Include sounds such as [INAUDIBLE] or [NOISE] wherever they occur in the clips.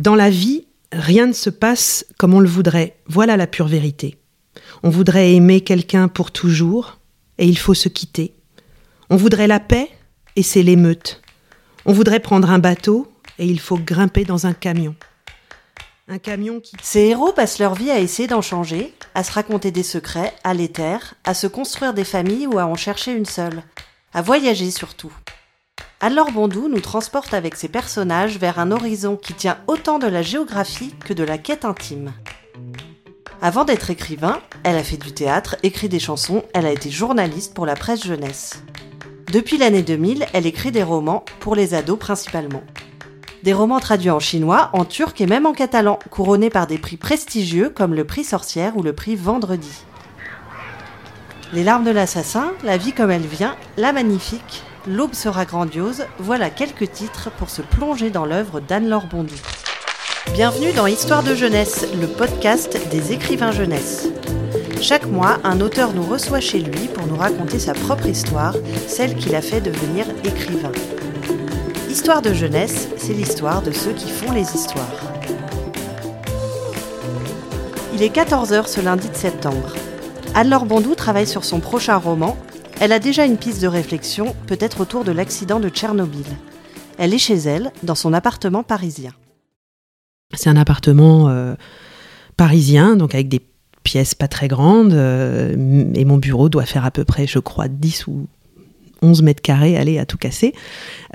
Dans la vie, rien ne se passe comme on le voudrait. Voilà la pure vérité. On voudrait aimer quelqu'un pour toujours, et il faut se quitter. On voudrait la paix, et c'est l'émeute. On voudrait prendre un bateau, et il faut grimper dans un camion. Ces héros passent leur vie à essayer d'en changer, à se raconter des secrets, à l'éther, à se construire des familles ou à en chercher une seule, à voyager surtout. Anne-Laure Bondou nous transporte avec ses personnages vers un horizon qui tient autant de la géographie que de la quête intime. Avant d'être écrivain, elle a fait du théâtre, écrit des chansons, elle a été journaliste pour la presse jeunesse. Depuis l'année 2000, elle écrit des romans, pour les ados principalement. Des romans traduits en chinois, en turc et même en catalan, couronnés par des prix prestigieux comme le prix Sorcière ou le prix Vendredi. Les larmes de l'assassin, La vie comme elle vient, La magnifique, L'aube sera grandiose, voilà quelques titres pour se plonger dans l'œuvre d'Anne-Laure Bondy. Bienvenue dans Histoire de jeunesse, le podcast des écrivains jeunesse. Chaque mois, un auteur nous reçoit chez lui pour nous raconter sa propre histoire, celle qui l'a fait devenir écrivain. Histoire de jeunesse, c'est l'histoire de ceux qui font les histoires. Il est 14h ce lundi de septembre. Anne-Laure Bondou travaille sur son prochain roman, elle a déjà une piste de réflexion, peut-être autour de l'accident de Tchernobyl. Elle est chez elle, dans son appartement parisien. C'est un appartement euh, parisien, donc avec des pièces pas très grandes, euh, et mon bureau doit faire à peu près, je crois, 10 ou 11 mètres carrés, aller à tout casser.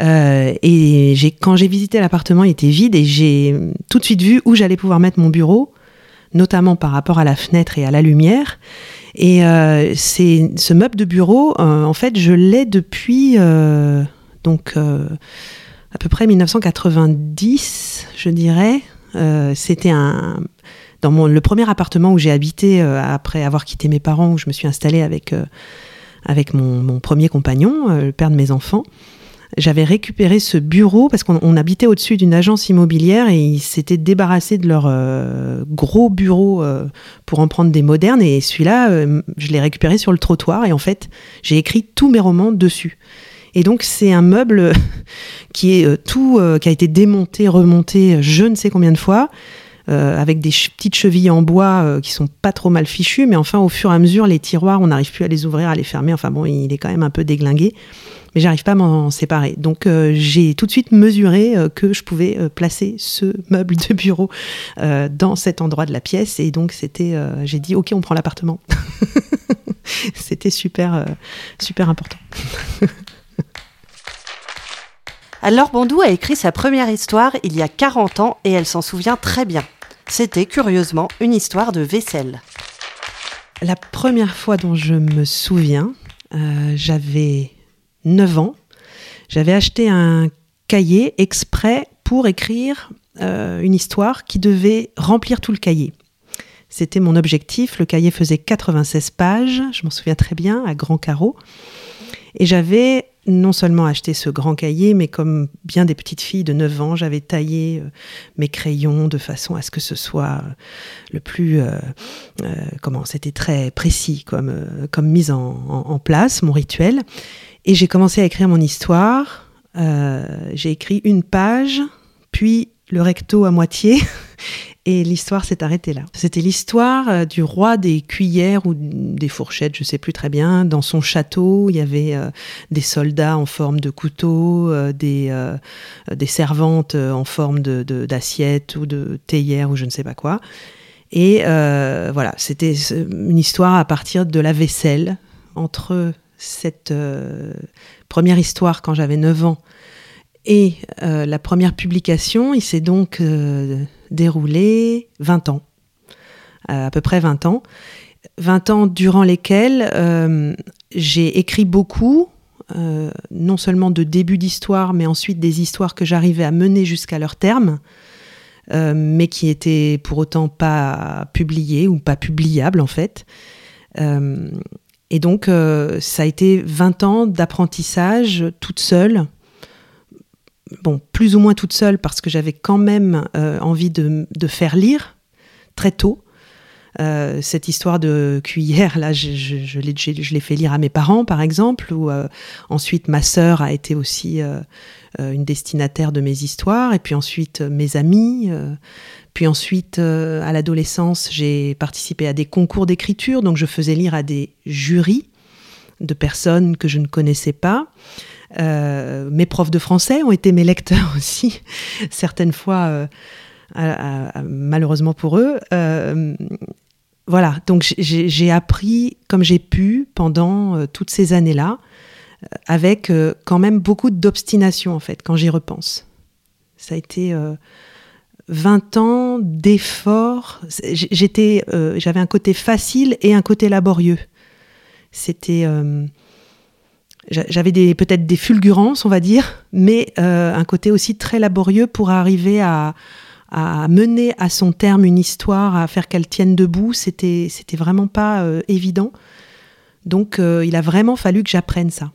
Euh, et quand j'ai visité l'appartement, il était vide, et j'ai tout de suite vu où j'allais pouvoir mettre mon bureau, notamment par rapport à la fenêtre et à la lumière. Et euh, c'est ce meuble de bureau, euh, en fait, je l'ai depuis euh, donc à peu près 1990, je dirais. C'était un dans mon, le premier appartement où j'ai habité après avoir quitté mes parents, où je me suis installée avec avec mon, mon premier compagnon, le père de mes enfants j'avais récupéré ce bureau parce qu'on habitait au-dessus d'une agence immobilière et ils s'étaient débarrassés de leur euh, gros bureau euh, pour en prendre des modernes. Et celui-là, euh, je l'ai récupéré sur le trottoir et en fait, j'ai écrit tous mes romans dessus. Et donc c'est un meuble [LAUGHS] qui est tout, qui a été démonté, remonté, je ne sais combien de fois. avec des petites chevilles en bois qui sont pas trop mal fichues, mais enfin au fur et à mesure les tiroirs on n'arrive plus à les ouvrir, à les fermer. Enfin bon, il est quand même un peu déglingué mais j'arrive pas à m'en séparer. Donc euh, j'ai tout de suite mesuré euh, que je pouvais euh, placer ce meuble de bureau dans cet endroit de la pièce et donc c'était, j'ai dit ok on prend l'appartement. [LAUGHS] c'était super super important. [LAUGHS] Alors Bondou a écrit sa première histoire il y a 40 ans et elle s'en souvient très bien. C'était curieusement une histoire de vaisselle. La première fois dont je me souviens, j'avais 9 ans, j'avais acheté un cahier exprès pour écrire euh, une histoire qui devait remplir tout le cahier. C'était mon objectif. Le cahier faisait 96 pages, je m'en souviens très bien, à grands carreaux. Et j'avais non seulement acheté ce grand cahier, mais comme bien des petites filles de 9 ans, j'avais taillé euh, mes crayons de façon à ce que ce soit euh, le plus... comment C'était très précis comme, comme mise en, place, mon rituel. Et j'ai commencé à écrire mon histoire. Euh, j'ai écrit une page, puis le recto à moitié, [LAUGHS] et l'histoire s'est arrêtée là. C'était l'histoire euh, du roi des cuillères ou des fourchettes, je sais plus très bien. Dans son château, il y avait euh, des soldats en forme de couteau, des, des servantes en forme d'assiette ou de théière ou je ne sais pas quoi. Et voilà, c'était une histoire à partir de la vaisselle entre cette euh, première histoire quand j'avais 9 ans et euh, la première publication, il s'est donc euh, déroulé 20 ans, à peu près 20 ans. 20 ans durant lesquels j'ai écrit beaucoup, non seulement de début d'histoire, mais ensuite des histoires que j'arrivais à mener jusqu'à leur terme, mais qui étaient pour autant pas publiées ou pas publiables en fait. Et donc, euh, ça a été 20 ans d'apprentissage toute seule. Bon, plus ou moins toute seule parce que j'avais quand même euh, envie de, faire lire très tôt. Euh, cette histoire de cuillère, là, je, je, je l'ai fait lire à mes parents, par exemple, ou euh, ensuite ma sœur a été aussi une destinataire de mes histoires, et puis ensuite mes amis. puis ensuite, à l'adolescence, j'ai participé à des concours d'écriture, donc je faisais lire à des jurys de personnes que je ne connaissais pas. Euh, mes profs de français ont été mes lecteurs [LAUGHS] aussi, certaines fois, euh, malheureusement pour eux. Euh, voilà, donc j'ai appris comme j'ai pu pendant toutes ces années-là, avec quand même beaucoup d'obstination en fait, quand j'y repense. Ça a été 20 ans d'efforts. J'avais un côté facile et un côté laborieux. C'était j'avais peut-être des fulgurances, on va dire, mais euh, un côté aussi très laborieux pour arriver à, mener à son terme une histoire, à faire qu'elle tienne debout. C'était, c'était vraiment pas euh, évident. Donc, euh, il a vraiment fallu que j'apprenne ça.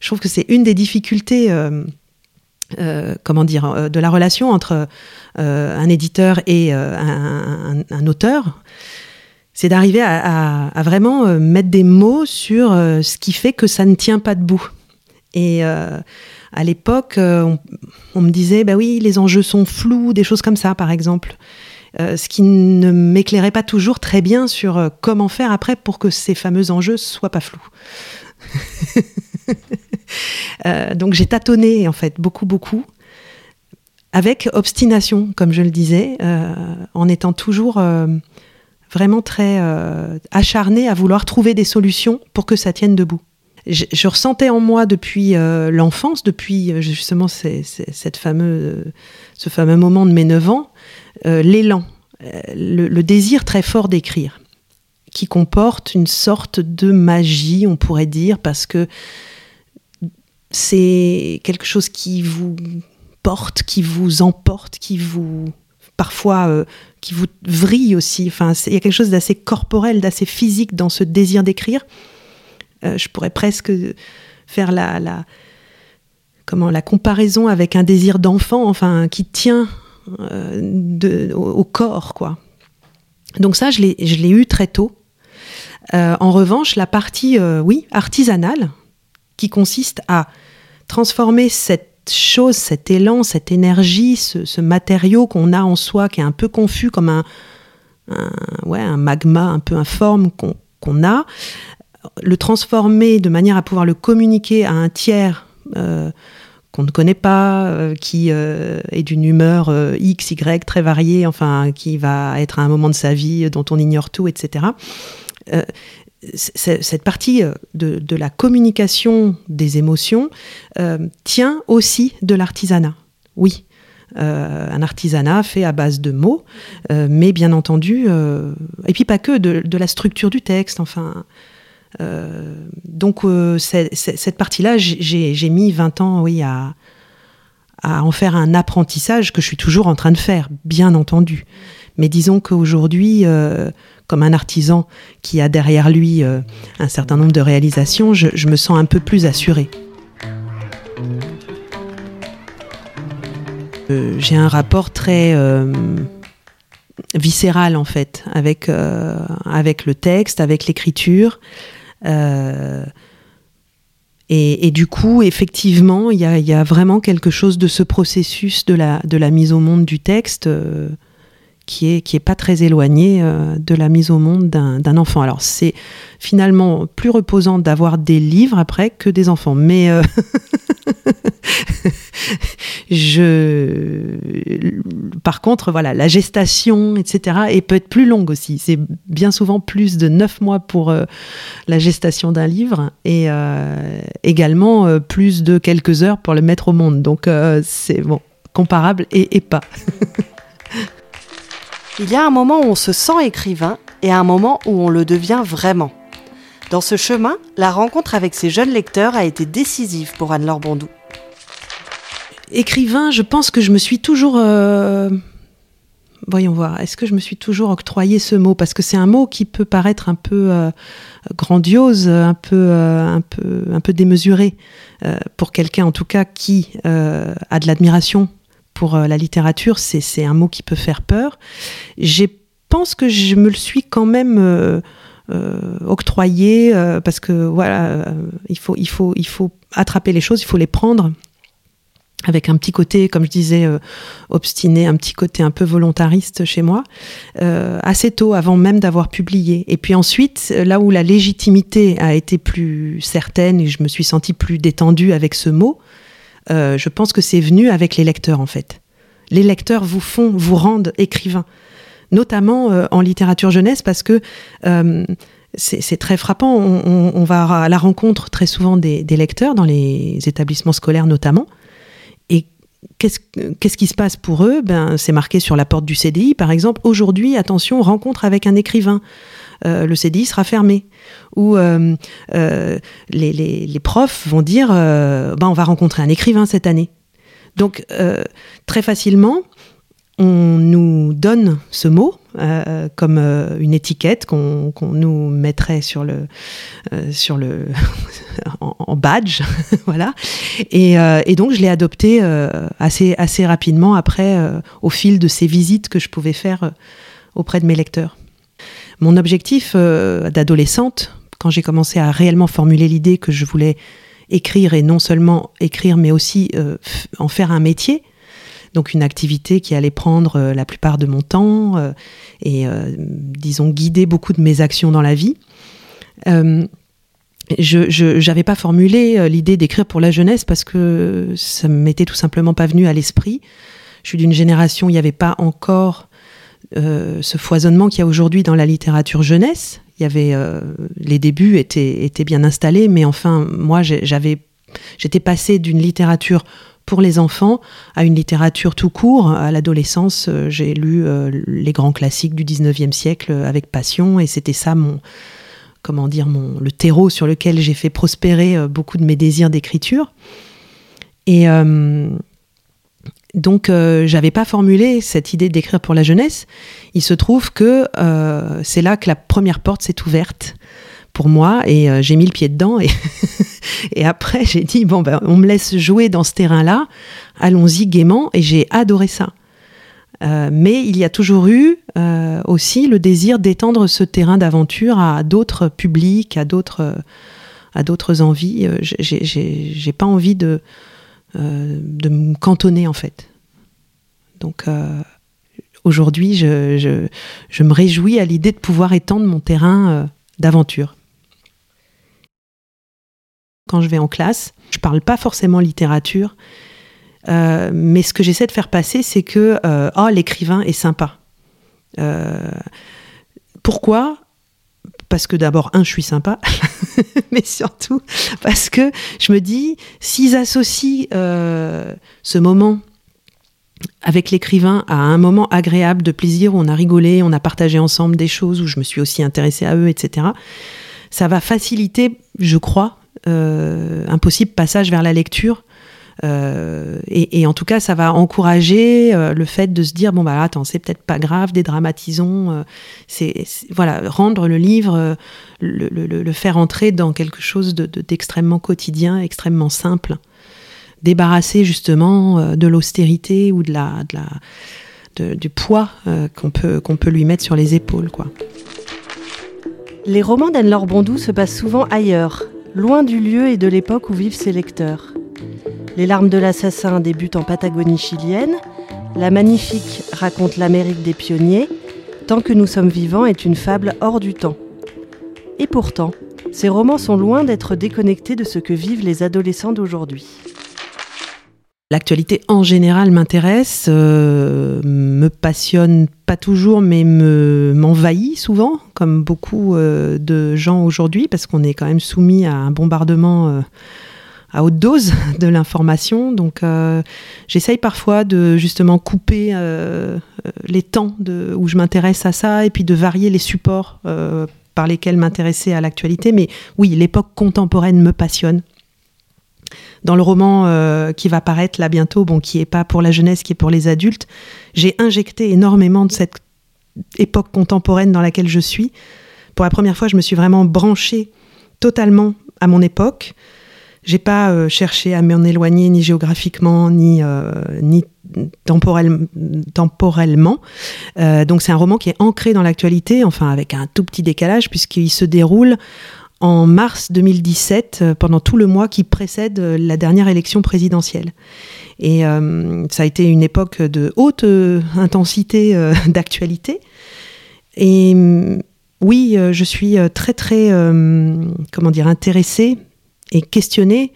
Je trouve que c'est une des difficultés, comment dire, de la relation entre un éditeur et un auteur c'est d'arriver à, vraiment euh, mettre des mots sur euh, ce qui fait que ça ne tient pas debout. Et euh, à l'époque, on, me disait, bah oui, les enjeux sont flous, des choses comme ça, par exemple. ce qui ne m'éclairait pas toujours très bien sur comment faire après pour que ces fameux enjeux soient pas flous. [LAUGHS] donc j'ai tâtonné en fait beaucoup beaucoup avec obstination, comme je le disais, en étant toujours vraiment très euh, acharnée à vouloir trouver des solutions pour que ça tienne debout. Je, ressentais en moi depuis euh, l'enfance, depuis euh, justement cette fameux, ce fameux moment de mes 9 ans, l'élan, le, désir très fort d'écrire, qui comporte une sorte de magie, on pourrait dire, parce que c'est quelque chose qui vous porte, qui vous emporte, qui vous parfois qui vous vrille aussi. Enfin, il y a quelque chose d'assez corporel, d'assez physique dans ce désir d'écrire. Euh, je pourrais presque faire la, la, comment, la comparaison avec un désir d'enfant, enfin, qui tient euh, au, corps, quoi. Donc ça, je l'ai eu très tôt. Euh, en revanche, la partie, oui, artisanale, qui consiste à transformer cette chose, cet élan, cette énergie, ce, matériau qu'on a en soi, qui est un peu confus, comme un, ouais, un magma un peu informe qu'on a, le transformer de manière à pouvoir le communiquer à un tiers euh, qu'on ne connaît pas, euh, qui euh, est d'une humeur X, Y très variée, enfin, qui va être à un moment de sa vie dont on ignore tout, etc cette partie euh, de, la communication des émotions euh, tient aussi de l'artisanat. Oui, euh, un artisanat fait à base de mots, mais bien entendu, et puis pas que de, la structure du texte, enfin. donc cette partie-là, j'ai mis 20 ans, oui, à, à en faire un apprentissage que je suis toujours en train de faire, bien entendu. Mais disons qu'aujourd'hui, comme un artisan qui a derrière lui euh, un certain nombre de réalisations, je, me sens un peu plus assurée. Euh, j'ai un rapport très euh, viscéral en fait avec, le texte, avec l'écriture. Et, du coup, effectivement, il y a, vraiment quelque chose de ce processus de la mise au monde du texte qui est, qui est pas très éloigné euh, de la mise au monde d'un enfant. Alors c'est finalement plus reposant d'avoir des livres après que des enfants. Mais euh, [LAUGHS] je, par contre, voilà, la gestation, etc., et peut être plus longue aussi. C'est bien souvent plus de neuf mois pour euh, la gestation d'un livre et également plus de quelques heures pour le mettre au monde. Donc c'est bon, comparable et, et pas. [LAUGHS] Il y a un moment où on se sent écrivain et un moment où on le devient vraiment. Dans ce chemin, la rencontre avec ces jeunes lecteurs a été décisive pour Anne-Laure Bondou. Écrivain, je pense que je me suis toujours... Euh, voyons voir, est-ce que je me suis toujours octroyé ce mot? Parce que c'est un mot qui peut paraître un peu euh, grandiose, un peu, euh, un peu, un peu démesuré, pour quelqu'un en tout cas qui a de l'admiration pour la littérature, c'est un mot qui peut faire peur. Je pense que je me le suis quand même octroyé parce que voilà, il faut, attraper les choses, il faut les prendre avec un petit côté, comme je disais, euh, obstiné, un petit côté un peu volontariste chez moi, euh, assez tôt, avant même d'avoir publié. Et puis ensuite, là où la légitimité a été plus certaine et je me suis sentie plus détendue avec ce mot, euh, je pense que c'est venu avec les lecteurs en fait. Les lecteurs vous font, vous rendent écrivain, notamment en littérature jeunesse, parce que c'est très frappant. On, va à la rencontre très souvent des lecteurs, dans les établissements scolaires notamment qu'est-ce qui se passe pour eux? Ben, C'est marqué sur la porte du CDI, par exemple. Aujourd'hui, attention, rencontre avec un écrivain. Euh, le CDI sera fermé. Ou euh, euh, les, profs vont dire ben, on va rencontrer un écrivain cette année. Donc, très facilement, on nous donne ce mot euh, comme euh, une étiquette qu'on nous mettrait sur le, euh, sur le [LAUGHS] en, badge, [LAUGHS] voilà. Et, donc je l'ai adopté assez, assez rapidement après, au fil de ces visites que je pouvais faire auprès de mes lecteurs. Mon objectif d'adolescente, quand j'ai commencé à réellement formuler l'idée que je voulais écrire et non seulement écrire, mais aussi en faire un métier, donc une activité qui allait prendre euh, la plupart de mon temps euh, et, euh, disons, guider beaucoup de mes actions dans la vie. je n'avais pas formulé l'idée d'écrire pour la jeunesse parce que ça m'était tout simplement pas venu à l'esprit. Je suis d'une génération il n'y avait pas encore ce foisonnement qu'il y a aujourd'hui dans la littérature jeunesse. Il y avait les débuts étaient, étaient bien installés, mais enfin moi j'avais j'étais passée d'une littérature pour les enfants à une littérature tout court. À l'adolescence, euh, j'ai lu euh, les grands classiques du 19e siècle avec passion et c'était ça mon comment dire mon le terreau sur lequel j'ai fait prospérer euh, beaucoup de mes désirs d'écriture. Et donc, j'avais pas formulé cette idée d'écrire pour la jeunesse. Il se trouve que c'est là que la première porte s'est ouverte moi et j'ai mis le pied dedans [LAUGHS] et après, j'ai dit, bon, ben, on me laisse jouer dans ce terrain-là, allons-y gaiement, et j'ai adoré ça. Euh, mais il y a toujours eu euh, aussi le désir d'étendre ce terrain d'aventure à d'autres publics, à d'autres, à d'autres envies. Euh, j'ai pas envie de, de me cantonner en fait. Donc aujourd'hui, je, je, je, me réjouis à l'idée de pouvoir étendre mon terrain d'aventure quand je vais en classe. Je parle pas forcément littérature, euh, mais ce que j'essaie de faire passer, c'est que euh, oh, l'écrivain est sympa. Euh, pourquoi? Parce que d'abord, un, je suis sympa, [LAUGHS] mais surtout parce que je me dis, s'ils associent ce moment avec l'écrivain à un moment agréable de plaisir où on a rigolé, on a partagé ensemble des choses, où je me suis aussi intéressée à eux, etc., ça va faciliter, je crois, un possible passage vers la lecture. Euh, et, en tout cas, ça va encourager euh, le fait de se dire bon bah attends, c'est peut-être pas grave, dédramatisons. c'est voilà, rendre le livre, le, faire entrer dans quelque chose d'extrêmement quotidien, extrêmement simple, débarrasser justement de l'austérité ou de la, de du poids qu'on peut qu'on peut lui mettre sur les épaules quoi. Les romans d'Anne-Laure Bondou se passent souvent ailleurs, loin du lieu et de l'époque où vivent ses lecteurs. Les larmes de l'assassin débutent en Patagonie chilienne, La Magnifique raconte l'Amérique des pionniers, Tant que nous sommes vivants est une fable hors du temps. Et pourtant, ces romans sont loin d'être déconnectés de ce que vivent les adolescents d'aujourd'hui. L'actualité en général m'intéresse, euh, me passionne pas toujours, mais me m'envahit souvent, comme beaucoup euh, de gens aujourd'hui, parce qu'on est quand même soumis à un bombardement euh, à haute dose [LAUGHS] de l'information. Donc, j'essaye parfois de justement couper les temps où je m'intéresse à ça, et puis de varier les supports par lesquels m'intéresser à l'actualité. Mais oui, l'époque contemporaine me passionne dans le roman euh, qui va paraître là bientôt, bon, qui est pas pour la jeunesse, qui est pour les adultes, j'ai injecté énormément de cette époque contemporaine dans laquelle je suis. Pour la première fois, je me suis vraiment branchée totalement à mon époque. J'ai pas euh, cherché à m'en éloigner ni géographiquement, ni, euh, ni temporellement. donc c'est un roman qui est ancré dans l'actualité, enfin avec un tout petit décalage puisqu'il se déroule en mars 2017, pendant tout le mois qui précède la dernière élection présidentielle. Et ça a été une époque de haute intensité [LAUGHS] d'actualité. Et oui, euh, je suis euh, très très euh, comment dire intéressée et questionnée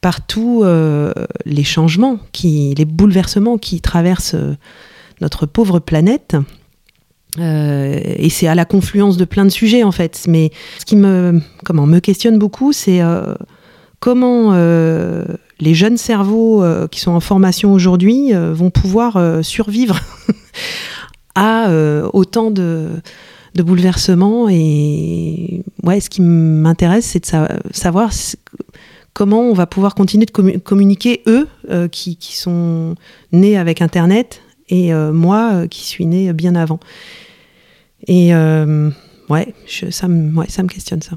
par tous les changements, les bouleversements qui traversent notre pauvre planète. Et c'est à la confluence de plein de sujets en fait. Mais ce qui me, comment, me questionne beaucoup, c'est comment les jeunes cerveaux qui sont en formation aujourd'hui vont pouvoir survivre [LAUGHS] à autant de, de bouleversement. Et ouais, ce qui m'intéresse, c'est de savoir comment on va pouvoir continuer de communiquer, eux, euh, qui, sont nés avec Internet, et euh, moi, euh, qui suis née bien avant. Et ouais, ça, me, ouais, ça me questionne ça.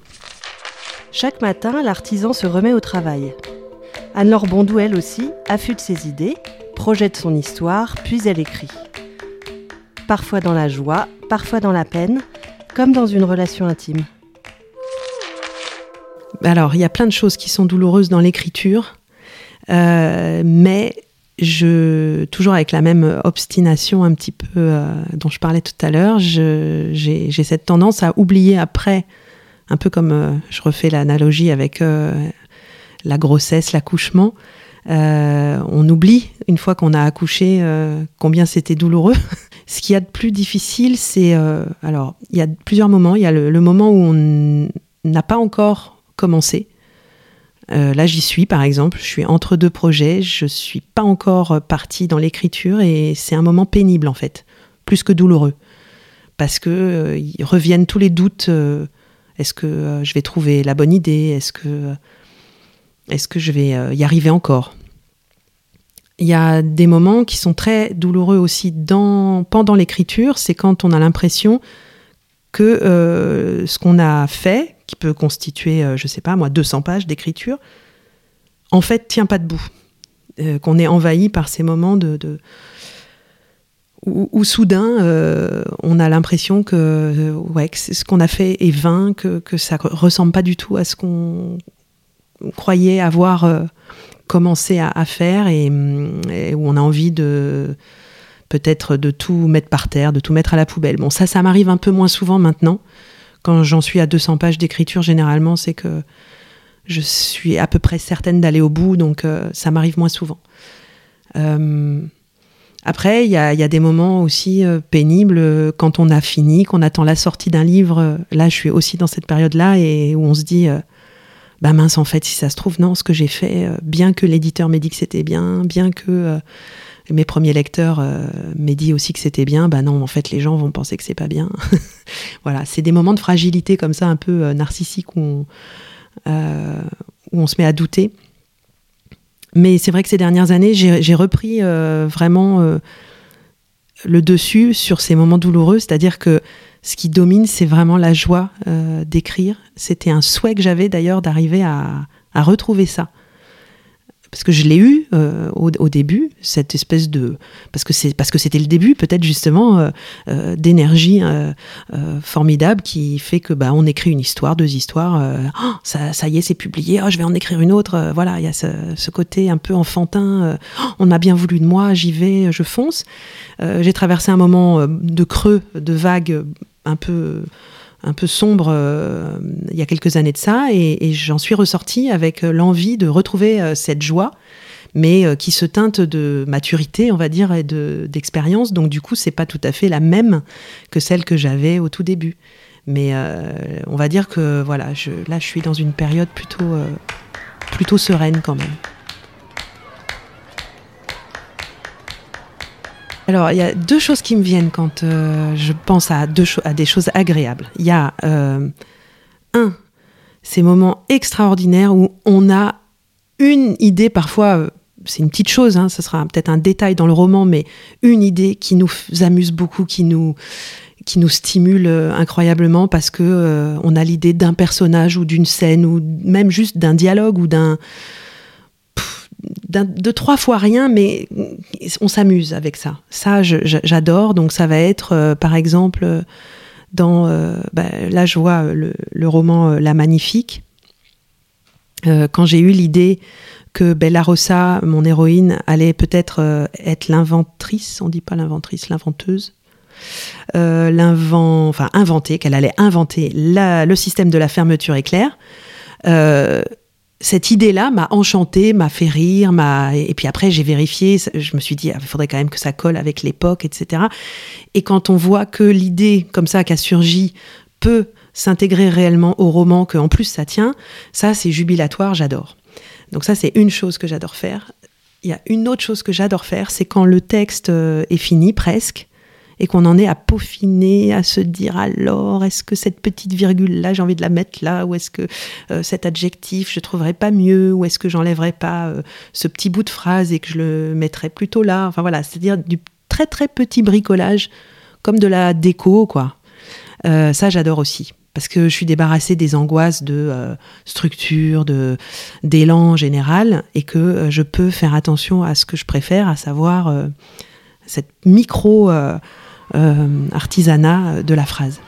Chaque matin, l'artisan se remet au travail. Anne-Laure Bondou, elle aussi, affûte ses idées, projette son histoire, puis elle écrit. Parfois dans la joie, parfois dans la peine, comme dans une relation intime. Alors, il y a plein de choses qui sont douloureuses dans l'écriture, euh, mais toujours avec la même obstination un petit peu euh, dont je parlais tout à l'heure, j'ai cette tendance à oublier après, un peu comme euh, je refais l'analogie avec la grossesse, l'accouchement. on oublie, une fois qu'on a accouché, combien c'était douloureux. [LAUGHS] Ce qu'il y a de plus difficile, c'est... Euh, alors, il y a plusieurs moments. Il y a le, moment où on n'a pas encore commencé. Euh, là, j'y suis, par exemple. Je suis entre deux projets. Je ne suis pas encore partie dans l'écriture et c'est un moment pénible, en fait, plus que douloureux. Parce que euh, reviennent tous les doutes. est-ce que je vais trouver la bonne idée? Est-ce que, je vais y arriver encore? Il y a des moments qui sont très douloureux aussi dans, pendant l'écriture, c'est quand on a l'impression que euh, ce qu'on a fait, qui peut constituer, euh, je sais pas moi, 200 pages d'écriture, en fait tient pas debout. Euh, qu'on est envahi par ces moments de, où, soudain on a l'impression que, ouais, que ce qu'on a fait est vain, que, que ça ressemble pas du tout à ce qu'on croyait avoir commencer à, faire et, où on a envie de peut-être de tout mettre par terre, de tout mettre à la poubelle. Bon, ça, ça m'arrive un peu moins souvent maintenant. Quand j'en suis à 200 pages d'écriture, généralement, c'est que je suis à peu près certaine d'aller au bout, donc euh, ça m'arrive moins souvent. Euh, après, il y, a, des moments aussi euh, pénibles quand on a fini, qu'on attend la sortie d'un livre. Là, je suis aussi dans cette période-là et où on se dit bah mince, en fait, si ça se trouve, non, ce que j'ai fait, bien que l'éditeur m'ait dit que c'était bien, bien que mes premiers lecteurs euh, m'aient dit aussi que c'était bien, bah non, en fait, les gens vont penser que c'est pas bien. [LAUGHS] voilà, c'est des moments de fragilité comme ça, un peu narcissique, où on, où on se met à douter. Mais c'est vrai que ces dernières années, j'ai repris vraiment le dessus sur ces moments douloureux, c'est-à-dire que ce qui domine, c'est vraiment la joie euh, d'écrire. C'était un souhait que j'avais d'ailleurs d'arriver à, retrouver ça. Parce que je l'ai eu euh, au, début, cette espèce de parce que c'est parce que c'était le début peut-être justement euh, d'énergie formidable qui fait que bah on écrit une histoire, deux histoires, oh, ça, y est c'est publié, oh, je vais en écrire une autre, voilà il y a ce, côté un peu enfantin, oh, on m'a bien voulu de moi, j'y vais, je fonce. J'ai traversé un moment de creux, de vagues un peu un peu sombre euh, il y a quelques années de ça et, j'en suis ressortie avec euh, l'envie de retrouver euh, cette joie mais qui se teinte de maturité on va dire et d'expérience. Donc du coup c'est pas tout à fait la même que celle que j'avais au tout début. Mais on va dire que voilà je, là je suis dans une période plutôt plutôt sereine quand même Alors, il y a deux choses qui me viennent quand euh, je pense à, des choses agréables. Il y a, euh, un, ces moments extraordinaires où on a une idée, parfois, euh, c'est une petite chose, hein, ce sera peut-être un détail dans le roman, mais une idée qui nous amuse beaucoup, qui nous, stimule incroyablement parce que on a l'idée d'un personnage ou d'une scène ou même juste d'un dialogue ou d'un de trois fois rien, mais on s'amuse avec ça. Ça, j'adore. Donc, ça va être, euh, par exemple, dans. Bah, là, je vois le, roman La Magnifique. quand j'ai eu l'idée que Bella Rossa, mon héroïne, allait peut-être être l'inventrice, on dit pas l'inventrice, l'inventeuse, l'invent, enfin inventer, qu'elle allait inventer le système de la fermeture éclair. Euh, cette idée-là m'a enchanté, m'a fait rire, m'a et puis après j'ai vérifié, je me suis dit ah, il faudrait quand même que ça colle avec l'époque, etc. Et quand on voit que l'idée comme ça qui a surgi peut s'intégrer réellement au roman, que en plus ça tient, ça c'est jubilatoire, j'adore. Donc ça c'est une chose que j'adore faire. Il y a une autre chose que j'adore faire, c'est quand le texte euh, est fini presque et qu'on en est à peaufiner, à se dire alors, est-ce que cette petite virgule-là, j'ai envie de la mettre là, ou est-ce que euh, cet adjectif, je trouverais pas mieux, ou est-ce que j'enlèverais pas euh, ce petit bout de phrase et que je le mettrais plutôt là? Enfin voilà, c'est-à-dire du très très petit bricolage, comme de la déco, quoi. Euh, ça, j'adore aussi parce que je suis débarrassée des angoisses de structure, de d'élan général, et que je peux faire attention à ce que je préfère, à savoir cette micro artisanat de la phrase.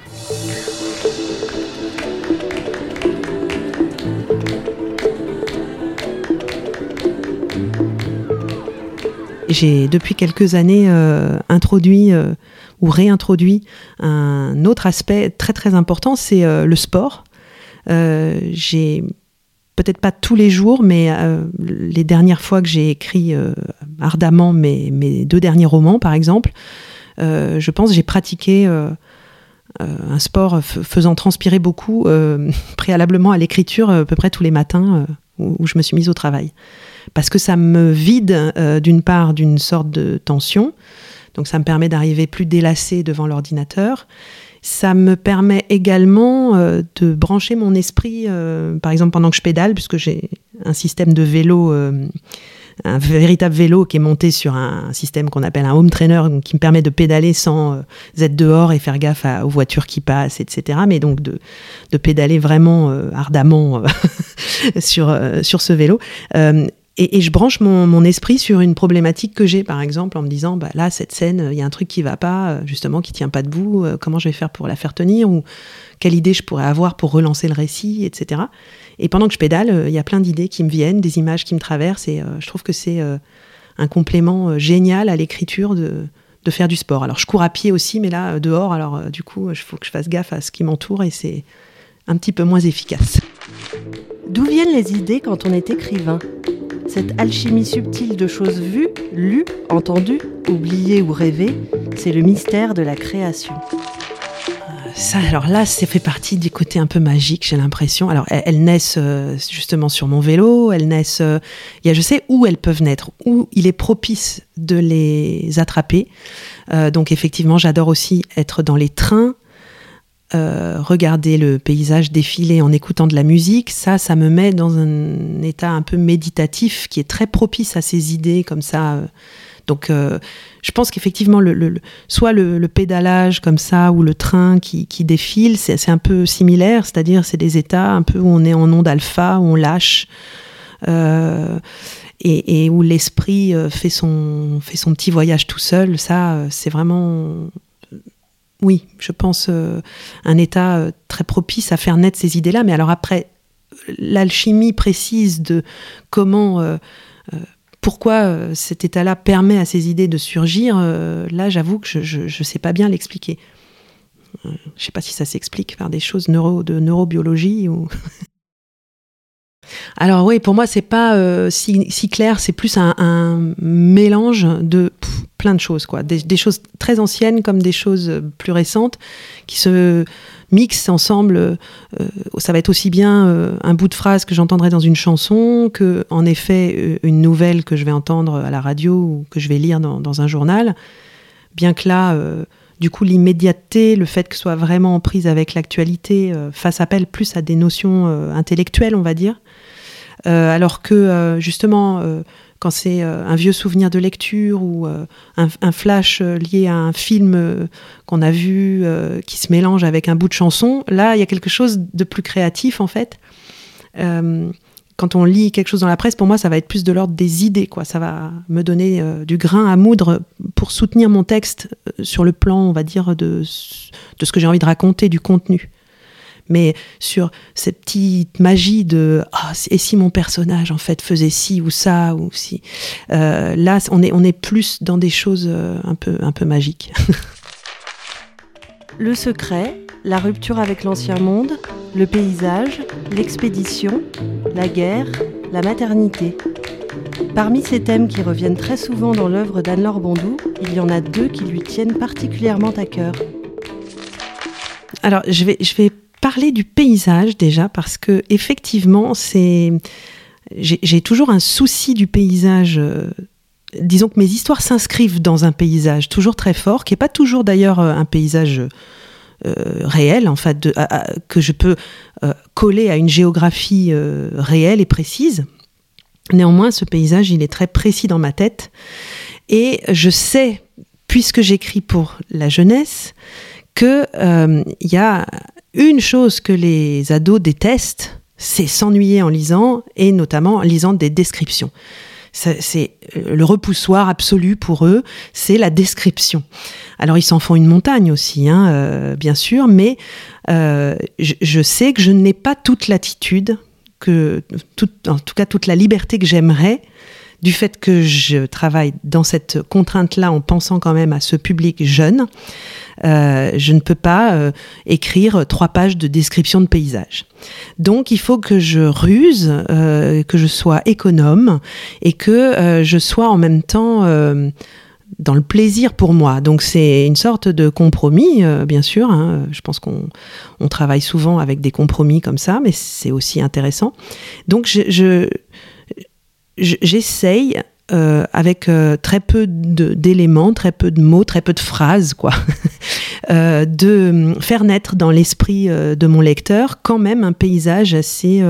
J'ai depuis quelques années euh, introduit euh, ou réintroduit un autre aspect très très important, c'est le sport. j'ai peut-être pas tous les jours, mais les dernières fois que j'ai écrit ardemment mes, mes, deux derniers romans, par exemple, euh, je pense, j'ai pratiqué euh, euh, un sport faisant transpirer beaucoup [LAUGHS] préalablement à l'écriture à peu près tous les matins où, je me suis mise au travail. Parce que ça me vide d'une part d'une sorte de tension, donc ça me permet d'arriver plus délassé devant l'ordinateur. Ça me permet également de brancher mon esprit, par exemple pendant que je pédale, puisque j'ai un système de vélo un véritable vélo qui est monté sur un système qu'on appelle un home trainer, qui me permet de pédaler sans euh, être dehors et faire gaffe aux voitures qui passent, etc. Mais donc de, pédaler vraiment euh, ardemment euh, [LAUGHS] sur ce vélo. Et, je branche mon, esprit sur une problématique que j'ai, par exemple, en me disant, bah, là, cette scène, il y a un truc qui va pas, justement, qui tient pas debout, comment je vais faire pour la faire tenir, ou quelle idée je pourrais avoir pour relancer le récit, etc. Et pendant que je pédale, euh, il y a plein d'idées qui me viennent, des images qui me traversent, et euh, je trouve que c'est euh, un complément génial à l'écriture de faire du sport. Alors je cours à pied aussi, mais là, dehors, alors du coup, il faut que je fasse gaffe à ce qui m'entoure, et c'est un petit peu moins efficace. D'où viennent les idées quand on est écrivain? Cette alchimie subtile de choses vues, lues, entendues, oubliées ou rêvées, c'est le mystère de la création ça, alors là, ça fait partie du côté un peu magique, j'ai l'impression. Alors, elles, naissent euh, justement sur mon vélo, elles naissent. Euh, il y a, je sais où elles peuvent naître, où il est propice de les attraper. Euh, donc, effectivement, j'adore aussi être dans les trains, regarder le paysage défiler en écoutant de la musique. Ça, ça me met dans un état un peu méditatif qui est très propice à ces idées comme ça donc, euh, je pense qu'effectivement, le, soit le, pédalage comme ça ou le train qui, défile, c'est un peu similaire, c'est-à-dire c'est des états un peu où on est en onde alpha, où on lâche. Euh, et, où l'esprit euh, fait son, fait son petit voyage tout seul, ça, c'est vraiment, oui, je pense, un état très propice à faire naître ces idées-là. Mais alors après, l'alchimie précise de comment pourquoi euh, cet état-là permet à ces idées de surgir, euh, là j'avoue que je ne sais pas bien l'expliquer. Euh, je ne sais pas si ça s'explique par des choses de neurobiologie ou... [LAUGHS] Alors oui, pour moi c'est pas si, clair, c'est plus un, mélange de plein de choses, quoi. des, choses très anciennes comme des choses plus récentes qui se mix ensemble. Euh, ça va être aussi bien euh, un bout de phrase que j'entendrai dans une chanson que, en effet, euh, une nouvelle que je vais entendre à la radio ou que je vais lire dans, un journal. Bien que là, du coup, l'immédiateté, le fait que ce soit vraiment en prise avec l'actualité, fasse appel plus à des notions intellectuelles, on va dire. alors que, justement, quand c'est euh, un vieux souvenir de lecture ou euh, un, flash euh, lié à un film qu'on a vu qui se mélange avec un bout de chanson, là, il y a quelque chose de plus créatif en fait. quand on lit quelque chose dans la presse, pour moi, ça va être plus de l'ordre des idées, quoi. Ça va me donner du grain à moudre pour soutenir mon texte sur le plan, on va dire, de, de ce que j'ai envie de raconter, du contenu mais sur cette petite magie de ah et si mon personnage en fait faisait ci ou ça ou si euh, là on est on est plus dans des choses euh, un peu un peu magiques. [LAUGHS] le secret, la rupture avec l'ancien monde, le paysage, l'expédition, la guerre, la maternité. Parmi ces thèmes qui reviennent très souvent dans l'œuvre d'Anne-Laure Bondou, il y en a deux qui lui tiennent particulièrement à cœur. Alors, je vais, je vais parler du paysage déjà parce que effectivement c'est j'ai toujours un souci du paysage. Euh, disons que mes histoires s'inscrivent dans un paysage toujours très fort, qui n'est pas toujours d'ailleurs euh, un paysage euh, réel, en fait, que je peux coller à une géographie réelle et précise. Néanmoins, ce paysage, il est très précis dans ma tête. Et je sais, puisque j'écris pour la jeunesse, qu'il il y a une chose que les ados détestent, c'est s'ennuyer en lisant, et notamment en lisant des descriptions. C'est euh, le repoussoir absolu pour eux, c'est la description. Alors ils s'en font une montagne aussi, hein, euh, bien sûr, mais euh, je, sais que je n'ai pas toute l'attitude, que en tout cas toute la liberté que j'aimerais du fait que je travaille dans cette contrainte-là en pensant quand même à ce public jeune, euh, je ne peux pas euh, écrire trois pages de description de paysage. Donc il faut que je ruse, euh, que je sois économe et que je sois en même temps dans le plaisir pour moi. Donc c'est une sorte de compromis, bien sûr. Hein. Je pense qu'on on travaille souvent avec des compromis comme ça, mais c'est aussi intéressant. Donc je j'essaye euh, avec euh, très peu d'éléments, très peu de mots, très peu de phrases, quoi, [LAUGHS] euh, de faire naître dans l'esprit de mon lecteur quand même un paysage assez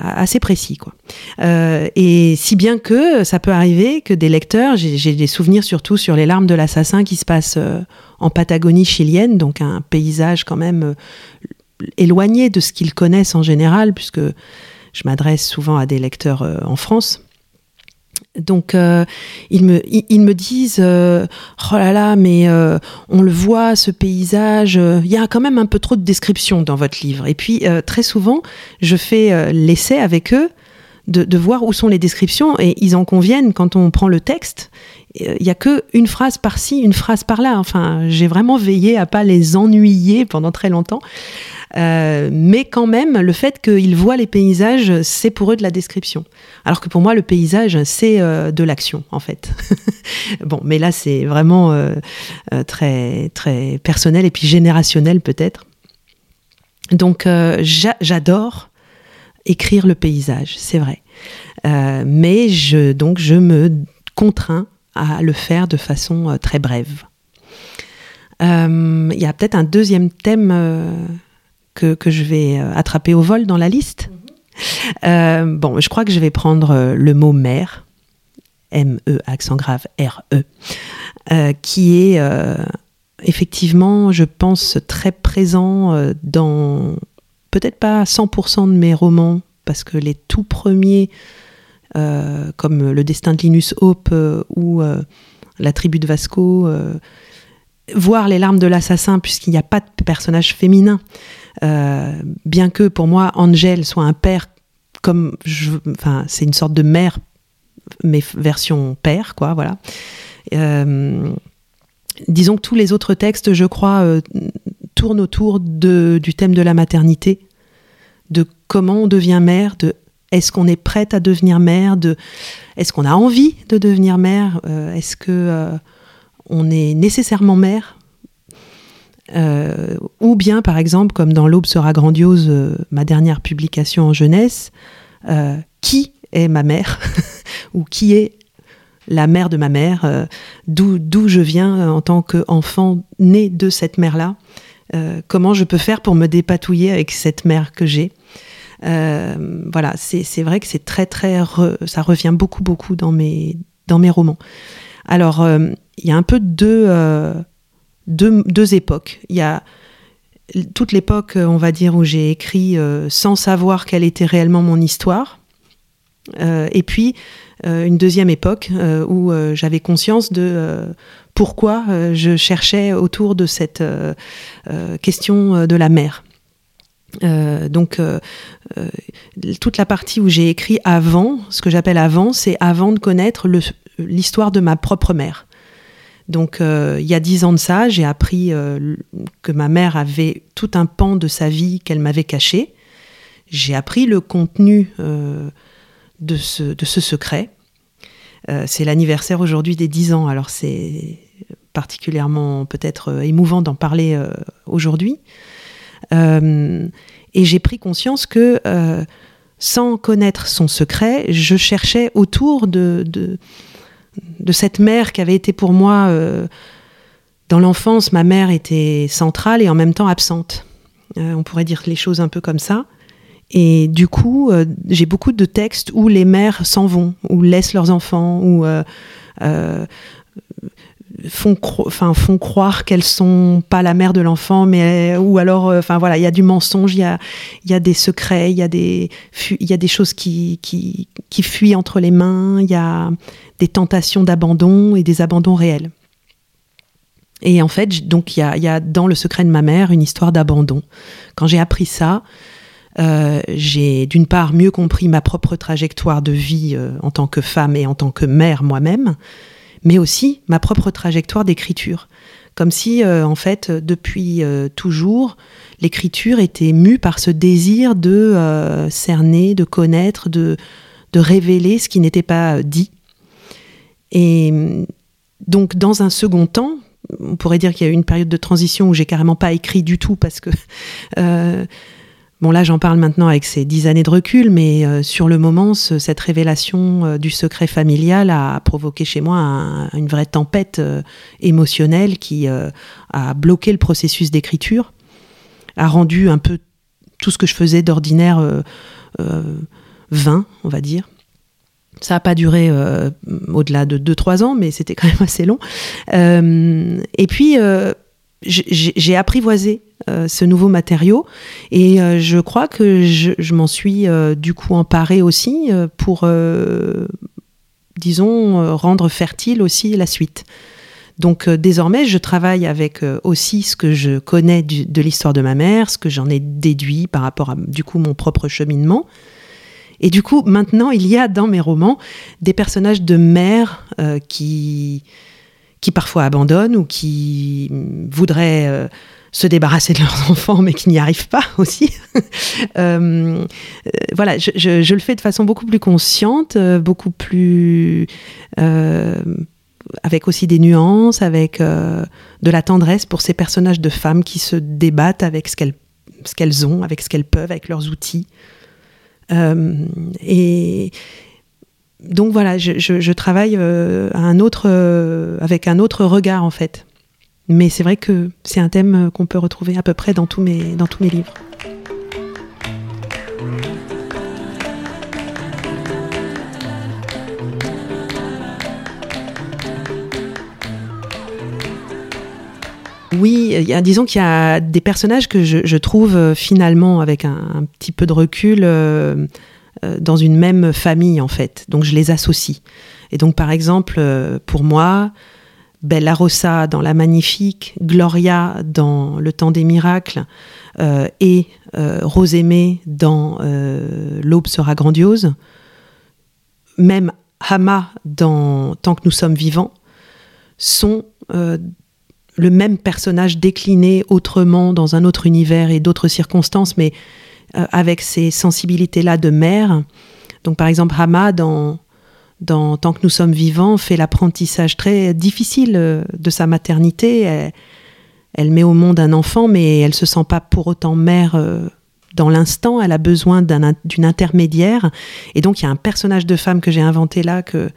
assez précis quoi. et si bien que ça peut arriver que des lecteurs, j'ai des souvenirs surtout sur les larmes de l'assassin qui se passe en Patagonie chilienne, donc un paysage quand même éloigné de ce qu'ils connaissent en général, puisque je m'adresse souvent à des lecteurs euh, en France. Donc euh, ils, me, disent euh, oh là là mais on le voit ce paysage il y a quand même un peu trop de descriptions dans votre livre et puis très souvent je fais l'essai avec eux de, voir où sont les descriptions et ils en conviennent quand on prend le texte il y a que une phrase par-ci une phrase par-là enfin j'ai vraiment veillé à pas les ennuyer pendant très longtemps euh, mais quand même, le fait qu'ils voient les paysages, c'est pour eux de la description. Alors que pour moi, le paysage, c'est euh, de l'action, en fait. [LAUGHS] bon, mais là, c'est vraiment euh, très, très personnel et puis générationnel, peut-être. Donc, j'adore écrire le paysage, c'est vrai. mais je, donc, je me contrains à le faire de façon très brève. Il y a peut-être un deuxième thème que, que, je vais euh, attraper au vol dans la liste. Mhm. Euh, bon, je crois que je vais prendre euh, le mot mère, M-E, accent grave, R-E, qui est effectivement, je pense, très présent dans peut-être pas 100% de mes romans, parce que les tout premiers, comme Le destin de Linus Hope ou La tribu de Vasco, voir les larmes de l'assassin, puisqu'il n'y a pas de personnage féminin, euh, bien que pour moi, Angel soit un père comme enfin, c'est une sorte de mère, mais version père, quoi, voilà. Euh, disons que tous les autres textes, je crois, euh, tournent autour du thème de la maternité, de comment on devient mère, de est-ce qu'on est prête à devenir mère, est-ce qu'on a envie de devenir mère, est-ce que on est nécessairement mère euh, ou bien, par exemple, comme dans L'Aube sera grandiose, euh, ma dernière publication en jeunesse, euh, qui est ma mère [LAUGHS] Ou qui est la mère de ma mère D'où je viens en tant qu'enfant né de cette mère-là Comment je peux faire pour me dépatouiller avec cette mère que j'ai? Voilà, c'est vrai que c'est très, très. ça revient beaucoup, beaucoup dans mes, romans. Alors, il y a un peu deux deux, époques. Il y a toute l'époque, on va dire, où j'ai écrit sans savoir quelle était réellement mon histoire. et puis, une deuxième époque où j'avais conscience de pourquoi je cherchais autour de cette question de la mer. Euh, donc euh, euh, toute la partie où j'ai écrit avant, ce que j'appelle avant, c'est avant de connaître l'histoire de ma propre mère. Donc il y a dix ans de ça, j'ai appris que ma mère avait tout un pan de sa vie qu'elle m'avait caché. J'ai appris le contenu de ce, de, ce, secret. c'est l'anniversaire aujourd'hui des dix ans, alors c'est particulièrement peut-être émouvant d'en parler aujourd'hui. Euh, et j'ai pris conscience que euh, sans connaître son secret, je cherchais autour de, de, cette mère qui avait été pour moi, euh, dans l'enfance, ma mère était centrale et en même temps absente. on pourrait dire les choses un peu comme ça. Et du coup, j'ai beaucoup de textes où les mères s'en vont, ou laissent leurs enfants, ou font, font croire qu'elles sont pas la mère de l'enfant, mais ou alors, euh, enfin voilà, il y a du mensonge, il y a, y a des secrets, il y a des, y a des choses qui, qui, qui fuient entre les mains, il y a des tentations d'abandon et des abandons réels. Et en fait, donc il y a, y a, dans le secret de ma mère une histoire d'abandon. Quand j'ai appris ça, euh, j'ai d'une part mieux compris ma propre trajectoire de vie euh, en tant que femme et en tant que mère moi-même, mais aussi ma propre trajectoire d'écriture. Comme si, euh, en fait, depuis euh, toujours, l'écriture était mue par ce désir de euh, cerner, de connaître, de, de révéler ce qui n'était pas dit. Et donc, dans un second temps, on pourrait dire qu'il y a eu une période de transition où j'ai carrément pas écrit du tout parce que [LAUGHS] Bon, là, j'en parle maintenant avec ces dix années de recul, mais euh, sur le moment, cette révélation euh, du secret familial a provoqué chez moi une vraie tempête euh, émotionnelle qui a bloqué le processus d'écriture, a rendu un peu tout ce que je faisais d'ordinaire vain, on va dire. Ça n'a pas duré au-delà de 2-3 ans, mais c'était quand même assez long. et puis, j'ai apprivoisé euh, ce nouveau matériau et euh, je crois que je, m'en suis euh, du coup emparée aussi pour, disons, rendre fertile aussi la suite. Donc désormais, je travaille avec aussi ce que je connais de l'histoire de ma mère, ce que j'en ai déduit par rapport à du coup mon propre cheminement. Et du coup, maintenant, il y a dans mes romans des personnages de mère qui qui parfois abandonnent ou qui voudraient se débarrasser de leurs [LAUGHS] enfants mais qui n'y arrivent pas [LAUGHS] aussi. Euh, euh, voilà, je, le fais de façon beaucoup plus consciente, beaucoup plus... avec aussi des nuances, avec de la tendresse pour ces personnages de femmes qui se débattent avec ce qu'elles ont, avec ce qu'elles peuvent, avec leurs outils. et, donc voilà, je, travaille euh, un autre, euh, avec un autre regard en fait. Mais c'est vrai que c'est un thème qu'on peut retrouver à peu près dans tous mes, dans tous mes livres. Oui, disons qu'il y a des personnages que je, trouve euh, finalement, avec un, petit peu de recul, euh, dans une même famille en fait. Donc je les associe. Et donc par exemple, euh, pour moi, Bella Rossa dans La Magnifique, Gloria dans Le Temps des Miracles euh, et Rosémé dans L'Aube sera grandiose, même Hama dans Tant que nous sommes vivants, sont le même personnage décliné autrement dans un autre univers et d'autres circonstances, mais euh, avec ces sensibilités-là de mère. Donc par exemple, Hama, dans, dans Tant que nous sommes vivants, fait l'apprentissage très difficile euh, de sa maternité. Elle, met au monde un enfant, mais elle se sent pas pour autant mère euh, dans l'instant. Elle a besoin d'une intermédiaire. Et donc il y a un personnage de femme que j'ai inventé là que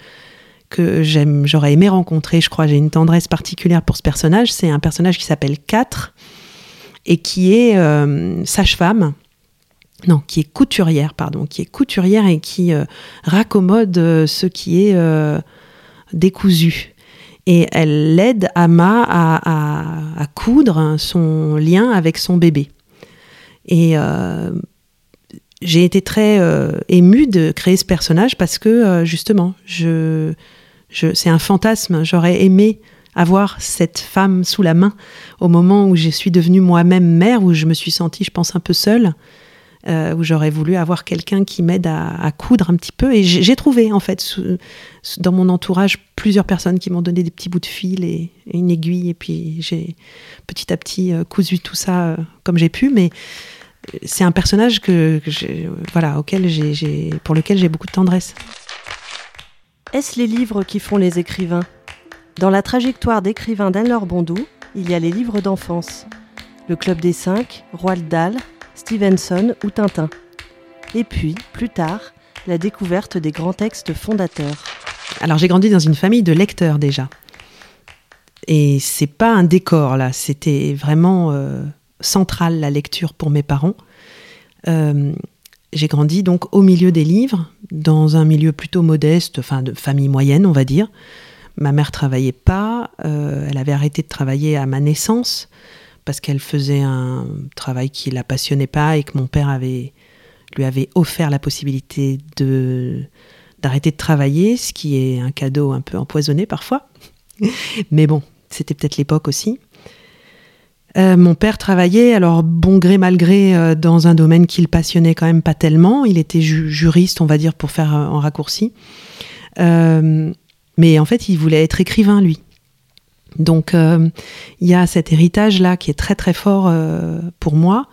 que j'aime, j'aurais aimé rencontrer. Je crois j'ai une tendresse particulière pour ce personnage. C'est un personnage qui s'appelle Quatre et qui est sage-femme non, qui est couturière, pardon, qui est couturière et qui euh, raccommode euh, ce qui est euh, décousu. et elle l'aide Ama à, coudre son lien avec son bébé. Et j'ai été très émue de créer ce personnage parce que justement, c'est un fantasme. J'aurais aimé avoir cette femme sous la main au moment où je suis devenue moi-même mère, où je me suis sentie, je pense, un peu seule. Euh, où j'aurais voulu avoir quelqu'un qui m'aide à, coudre un petit peu. Et j'ai trouvé, en fait, dans mon entourage, plusieurs personnes qui m'ont donné des petits bouts de fil et, une aiguille. Et puis j'ai petit à petit euh, cousu tout ça euh, comme j'ai pu. Mais c'est un personnage que, voilà, auquel j'ai, pour lequel j'ai beaucoup de tendresse. Est-ce les livres qui font les écrivains? Dans la trajectoire d'écrivain d'Anne-Laure Bondou, il y a les livres d'enfance. Le Club des Cinq, Roald Dahl, Stevenson ou Tintin. Et puis, plus tard, la découverte des grands textes fondateurs. Alors j'ai grandi dans une famille de lecteurs déjà. Et c'est pas un décor là, c'était vraiment euh, central la lecture pour mes parents. Euh, j'ai grandi donc au milieu des livres, dans un milieu plutôt modeste, enfin de famille moyenne on va dire. Ma mère travaillait pas, euh, elle avait arrêté de travailler à ma naissance parce qu'elle faisait un travail qui la passionnait pas et que mon père lui avait offert la possibilité de d'arrêter de travailler, ce qui est un cadeau un peu empoisonné parfois. [LAUGHS] Mais bon, c'était peut-être l'époque aussi. Euh, mon père travaillait, alors bon gré mal gré, euh, dans un domaine qu'il passionnait quand même pas tellement. Il était juriste, on va dire, pour faire en raccourci. Euh, mais en fait, il voulait être écrivain, lui. Donc euh, il y a cet héritage-là qui est très très fort euh, pour moi.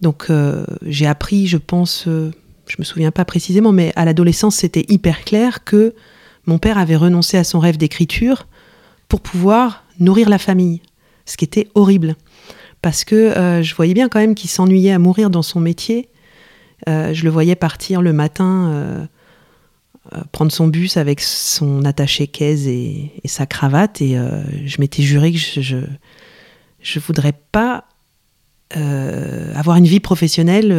Donc euh, j'ai appris, je pense, je me souviens pas précisément, mais à l'adolescence c'était hyper clair que mon père avait renoncé à son rêve d'écriture pour pouvoir nourrir la famille, ce qui était horrible. Parce que je voyais bien quand même qu'il s'ennuyait à mourir dans son métier. je le voyais partir le matin prendre son bus avec son attaché caisse et, sa cravate. Et euh, je m'étais juré que je, je, voudrais pas euh, avoir une vie professionnelle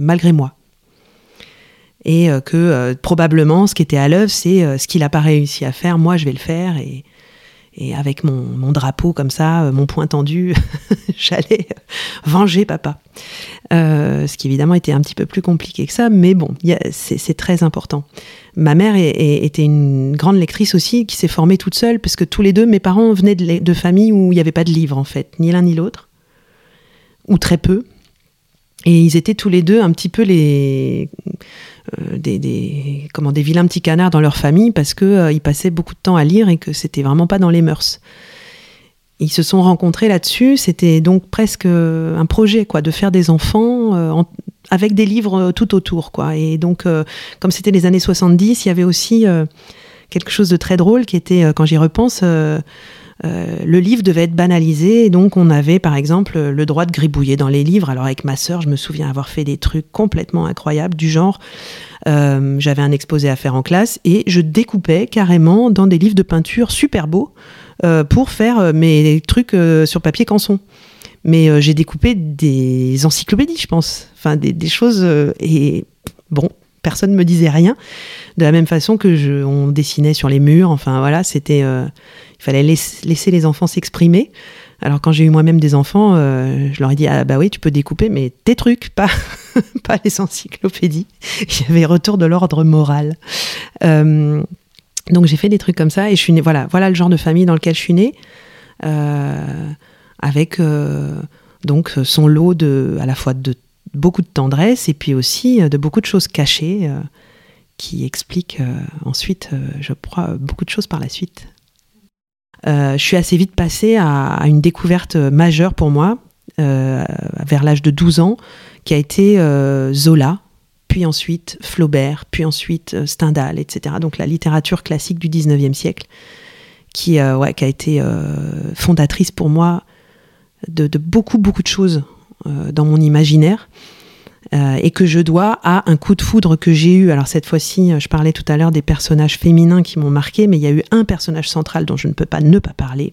malgré moi. Et que probablement ce qui était à l'œuvre, c'est ce qu'il n'a pas réussi à faire, moi je vais le faire. Et, et avec mon, drapeau comme ça, euh, mon poing tendu, [LAUGHS] j'allais venger papa. Euh, ce qui évidemment était un petit peu plus compliqué que ça, mais bon, c'est très important. Ma mère était une grande lectrice aussi, qui s'est formée toute seule, parce que tous les deux, mes parents venaient de, familles où il n'y avait pas de livres en fait, ni l'un ni l'autre, ou très peu. Et ils étaient tous les deux un petit peu les euh, des, comment, des vilains petits canards dans leur famille parce qu'ils euh, ils passaient beaucoup de temps à lire et que c'était vraiment pas dans les mœurs. Ils se sont rencontrés là-dessus, c'était donc presque un projet quoi, de faire des enfants euh, avec des livres tout autour. Quoi. Et donc, comme c'était les années 70, il y avait aussi quelque chose de très drôle qui était, quand j'y repense, euh, le livre devait être banalisé, et donc on avait par exemple le droit de gribouiller dans les livres. Alors avec ma sœur, je me souviens avoir fait des trucs complètement incroyables du genre, euh, j'avais un exposé à faire en classe et je découpais carrément dans des livres de peinture super beaux euh, pour faire mes trucs sur papier canson. Mais j'ai découpé des encyclopédies, je pense, enfin des, choses et bon, personne ne me disait rien. De la même façon que je, on dessinait sur les murs, enfin voilà, c'était il fallait laisser, les enfants s'exprimer. Alors quand j'ai eu moi-même des enfants, euh, je leur ai dit ah bah oui tu peux découper mais tes trucs pas [LAUGHS] pas les encyclopédies. Il y avait retour de l'ordre moral. Euh, donc j'ai fait des trucs comme ça et je suis née, voilà voilà le genre de famille dans lequel je suis née euh, avec donc son lot de à la fois de beaucoup de tendresse et puis aussi de beaucoup de choses cachées qui expliquent ensuite je crois beaucoup de choses par la suite. Euh, je suis assez vite passée à, une découverte majeure pour moi, euh, vers l'âge de 12 ans, qui a été euh, Zola, puis ensuite Flaubert, puis ensuite Stendhal, etc. Donc la littérature classique du 19e siècle, qui, a été fondatrice pour moi de, beaucoup, beaucoup de choses dans mon imaginaire. Euh, et que je dois à un coup de foudre que j'ai eu. Alors cette fois-ci, je parlais tout à l'heure des personnages féminins qui m'ont marqué, mais il y a eu un personnage central dont je ne peux pas ne pas parler.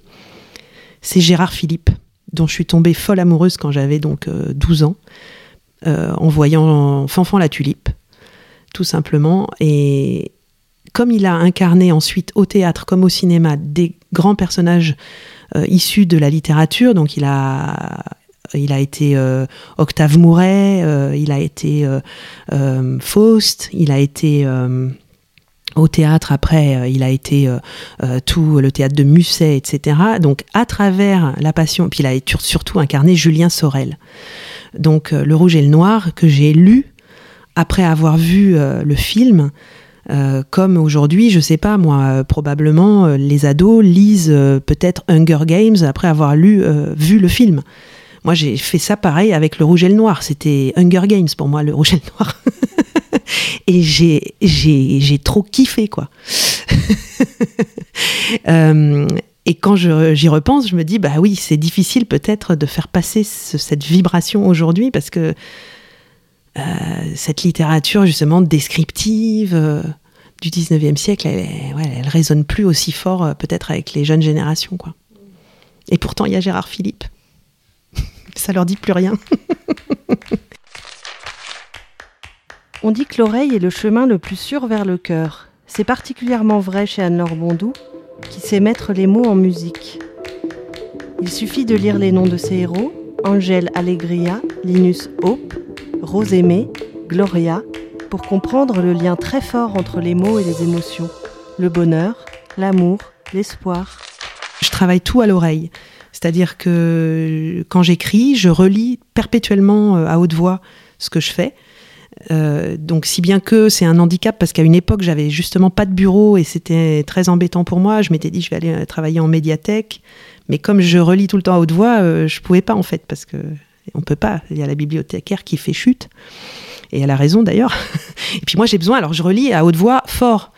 C'est Gérard Philippe, dont je suis tombée folle amoureuse quand j'avais donc 12 euh, ans, euh, en voyant Fanfan la tulipe, tout simplement. Et comme il a incarné ensuite au théâtre comme au cinéma des grands personnages euh, issus de la littérature, donc il a il a été euh, Octave Mouret, euh, il a été Faust, il a été au théâtre après, il a été tout le théâtre de Musset, etc. Donc à travers la passion, puis il a surtout incarné Julien Sorel. Donc Le Rouge et le Noir que j'ai lu après avoir vu le film euh, comme aujourd'hui, je sais pas moi, euh, probablement euh, les ados lisent peut-être Hunger Games après avoir lu, vu le film. Moi, j'ai fait ça pareil avec le rouge et le noir. C'était Hunger Games pour moi, le rouge et le noir. [LAUGHS] et j'ai, j'ai, j'ai trop kiffé, quoi. [LAUGHS] et quand j'y repense, je me dis, bah oui, c'est difficile peut-être de faire passer cette vibration aujourd'hui parce que euh, cette littérature justement descriptive euh, du 19e siècle, elle, résonne plus aussi fort euh, peut-être avec les jeunes générations. Quoi. Et pourtant, il y a Gérard Philippe. Ça leur dit plus rien. [LAUGHS] On dit que l'oreille est le chemin le plus sûr vers le cœur. C'est particulièrement vrai chez Anne-Laure Bondou, qui sait mettre les mots en musique. Il suffit de lire les noms de ses héros, Angèle Allegria, Linus Hope, Rose Aimée, Gloria, pour comprendre le lien très fort entre les mots et les émotions, le bonheur, l'amour, l'espoir. Je travaille tout à l'oreille. C'est-à-dire que quand j'écris, je relis perpétuellement euh, à haute voix ce que je fais. Euh, donc si bien que c'est un handicap parce qu'à une époque j'avais justement pas de bureau et c'était très embêtant pour moi. Je m'étais dit je vais aller euh, travailler en médiathèque, mais comme je relis tout le temps à haute voix, je pouvais pas en fait parce que on peut pas. Il y a la bibliothécaire qui fait chute. Et elle a raison d'ailleurs. [LAUGHS] Et puis moi j'ai besoin, alors je relis à haute voix fort.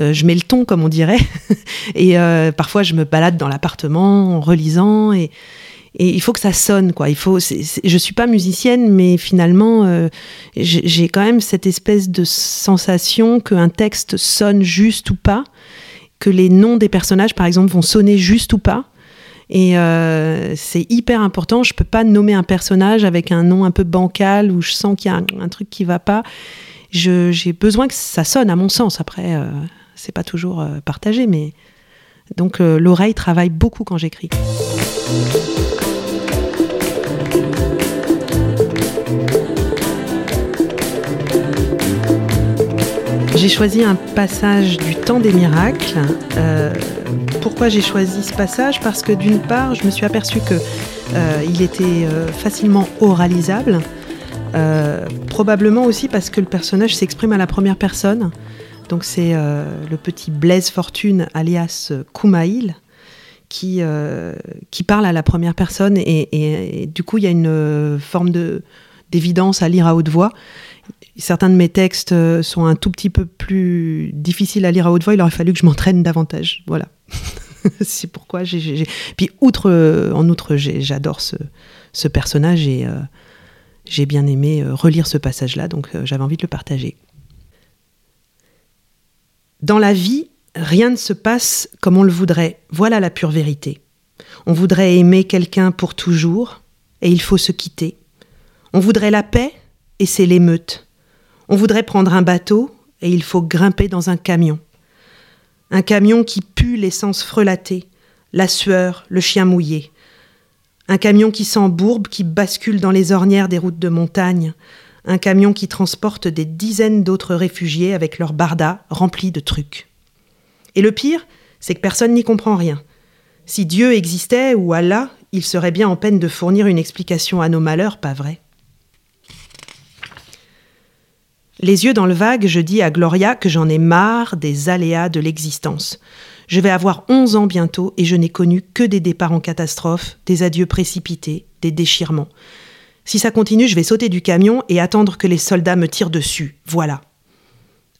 Euh, je mets le ton comme on dirait. [LAUGHS] et euh, parfois je me balade dans l'appartement en relisant et, il faut que ça sonne quoi. Il faut. je suis pas musicienne, mais finalement euh, j'ai quand même cette espèce de sensation qu'un texte sonne juste ou pas, que les noms des personnages par exemple vont sonner juste ou pas. Et c'est hyper important. Je peux pas nommer un personnage avec un nom un peu bancal où je sens qu'il y a un, truc qui va pas. J'ai besoin que ça sonne, à mon sens. Après, c'est pas toujours euh, partagé, mais donc l'oreille travaille beaucoup quand j'écris. J'ai choisi un passage du temps des miracles. Euh, pourquoi j'ai choisi ce passage? Parce que d'une part, je me suis aperçue que euh, il était euh, facilement oralisable. probablement aussi parce que le personnage s'exprime à la première personne. Donc c'est le petit Blaise Fortune, alias Kumail, qui, qui parle à la première personne. Et, du coup, il y a une forme d'évidence à lire à haute voix. Certains de mes textes euh, sont un tout petit peu plus difficiles à lire à haute voix. Il aurait fallu que je m'entraîne davantage. Voilà. [LAUGHS] c'est pourquoi j'ai. Puis, euh, en outre, j'adore ce, ce, personnage et euh, j'ai bien aimé relire ce passage-là, donc j'avais envie de le partager. Dans la vie, rien ne se passe comme on le voudrait. Voilà la pure vérité. On voudrait aimer quelqu'un pour toujours, et il faut se quitter. On voudrait la paix, et c'est l'émeute. On voudrait prendre un bateau et il faut grimper dans un camion. Un camion qui pue l'essence frelatée, la sueur, le chien mouillé. Un camion qui s'embourbe, qui bascule dans les ornières des routes de montagne. Un camion qui transporte des dizaines d'autres réfugiés avec leurs bardas remplis de trucs. Et le pire, c'est que personne n'y comprend rien. Si Dieu existait ou Allah, il serait bien en peine de fournir une explication à nos malheurs, pas vrai? Les yeux dans le vague, je dis à Gloria que j'en ai marre des aléas de l'existence. Je vais avoir 11 ans bientôt et je n'ai connu que des départs en catastrophe, des adieux précipités, des déchirements. Si ça continue, je vais sauter du camion et attendre que les soldats me tirent dessus. Voilà.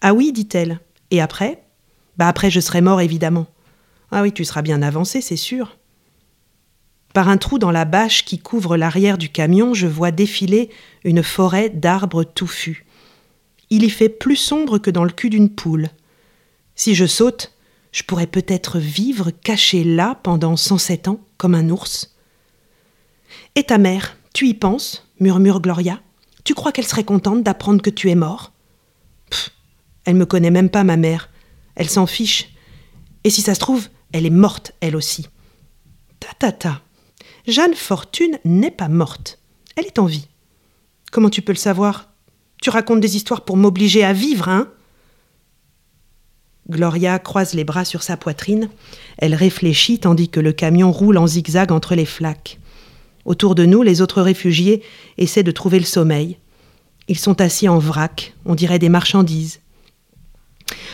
Ah oui, dit-elle. Et après? Bah après, je serai mort, évidemment. Ah oui, tu seras bien avancé, c'est sûr. Par un trou dans la bâche qui couvre l'arrière du camion, je vois défiler une forêt d'arbres touffus il y fait plus sombre que dans le cul d'une poule. Si je saute, je pourrais peut-être vivre caché là pendant 107 ans, comme un ours. Et ta mère, tu y penses murmure Gloria. Tu crois qu'elle serait contente d'apprendre que tu es mort? Pff, Elle me connaît même pas, ma mère. Elle s'en fiche. Et si ça se trouve, elle est morte, elle aussi. Ta ta ta. Jeanne Fortune n'est pas morte. Elle est en vie. Comment tu peux le savoir? Tu racontes des histoires pour m'obliger à vivre, hein? Gloria croise les bras sur sa poitrine. Elle réfléchit tandis que le camion roule en zigzag entre les flaques. Autour de nous, les autres réfugiés essaient de trouver le sommeil. Ils sont assis en vrac, on dirait des marchandises.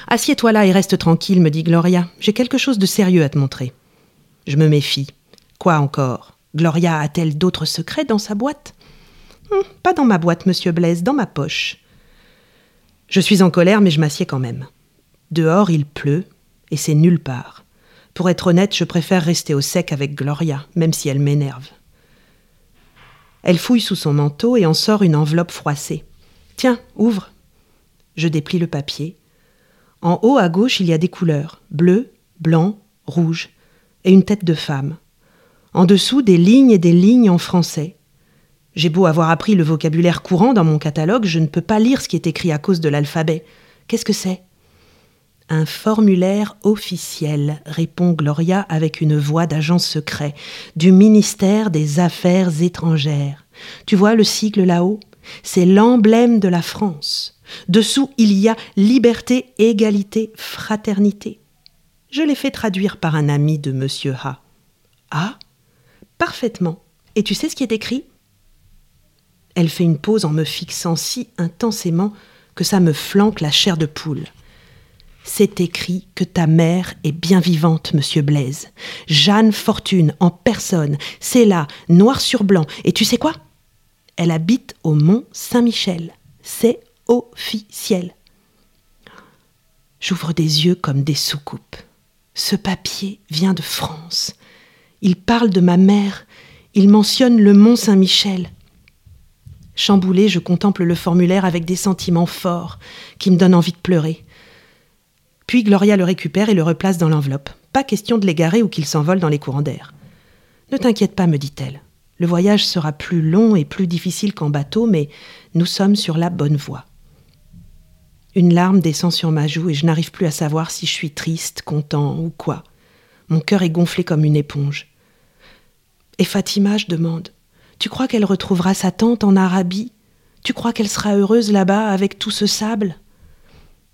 Assieds-toi là et reste tranquille, me dit Gloria. J'ai quelque chose de sérieux à te montrer. Je me méfie. Quoi encore? Gloria a-t-elle d'autres secrets dans sa boîte? Hum, Pas dans ma boîte, monsieur Blaise, dans ma poche. Je suis en colère, mais je m'assieds quand même. Dehors, il pleut, et c'est nulle part. Pour être honnête, je préfère rester au sec avec Gloria, même si elle m'énerve. Elle fouille sous son manteau et en sort une enveloppe froissée. Tiens, ouvre. Je déplie le papier. En haut à gauche, il y a des couleurs bleu, blanc, rouge, et une tête de femme. En dessous, des lignes et des lignes en français. J'ai beau avoir appris le vocabulaire courant dans mon catalogue, je ne peux pas lire ce qui est écrit à cause de l'alphabet. Qu'est-ce que c'est? Un formulaire officiel, répond Gloria avec une voix d'agent secret, du ministère des Affaires étrangères. Tu vois le sigle là-haut? C'est l'emblème de la France. Dessous, il y a liberté, égalité, fraternité. Je l'ai fait traduire par un ami de Monsieur Ha. Ah Parfaitement. Et tu sais ce qui est écrit? Elle fait une pause en me fixant si intensément que ça me flanque la chair de poule. C'est écrit que ta mère est bien vivante, monsieur Blaise. Jeanne Fortune, en personne, c'est là, noir sur blanc. Et tu sais quoi? Elle habite au Mont Saint-Michel. C'est officiel. J'ouvre des yeux comme des soucoupes. Ce papier vient de France. Il parle de ma mère. Il mentionne le Mont Saint-Michel. Chamboulé, je contemple le formulaire avec des sentiments forts qui me donnent envie de pleurer. Puis Gloria le récupère et le replace dans l'enveloppe. Pas question de l'égarer ou qu'il s'envole dans les courants d'air. Ne t'inquiète pas, me dit-elle. Le voyage sera plus long et plus difficile qu'en bateau, mais nous sommes sur la bonne voie. Une larme descend sur ma joue et je n'arrive plus à savoir si je suis triste, content ou quoi. Mon cœur est gonflé comme une éponge. Et Fatima, je demande, tu crois qu'elle retrouvera sa tante en Arabie? Tu crois qu'elle sera heureuse là-bas avec tout ce sable?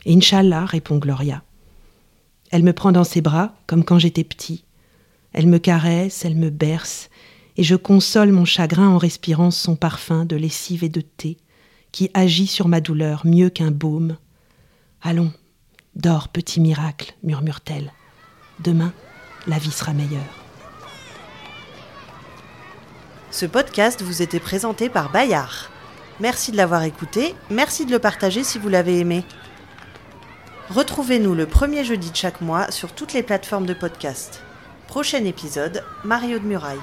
Inch'Allah, répond Gloria. Elle me prend dans ses bras, comme quand j'étais petit. Elle me caresse, elle me berce, et je console mon chagrin en respirant son parfum de lessive et de thé, qui agit sur ma douleur mieux qu'un baume. Allons, dors, petit miracle, murmure-t-elle. Demain, la vie sera meilleure. Ce podcast vous était présenté par Bayard. Merci de l'avoir écouté, merci de le partager si vous l'avez aimé. Retrouvez-nous le premier jeudi de chaque mois sur toutes les plateformes de podcast. Prochain épisode, Mario de Muraille.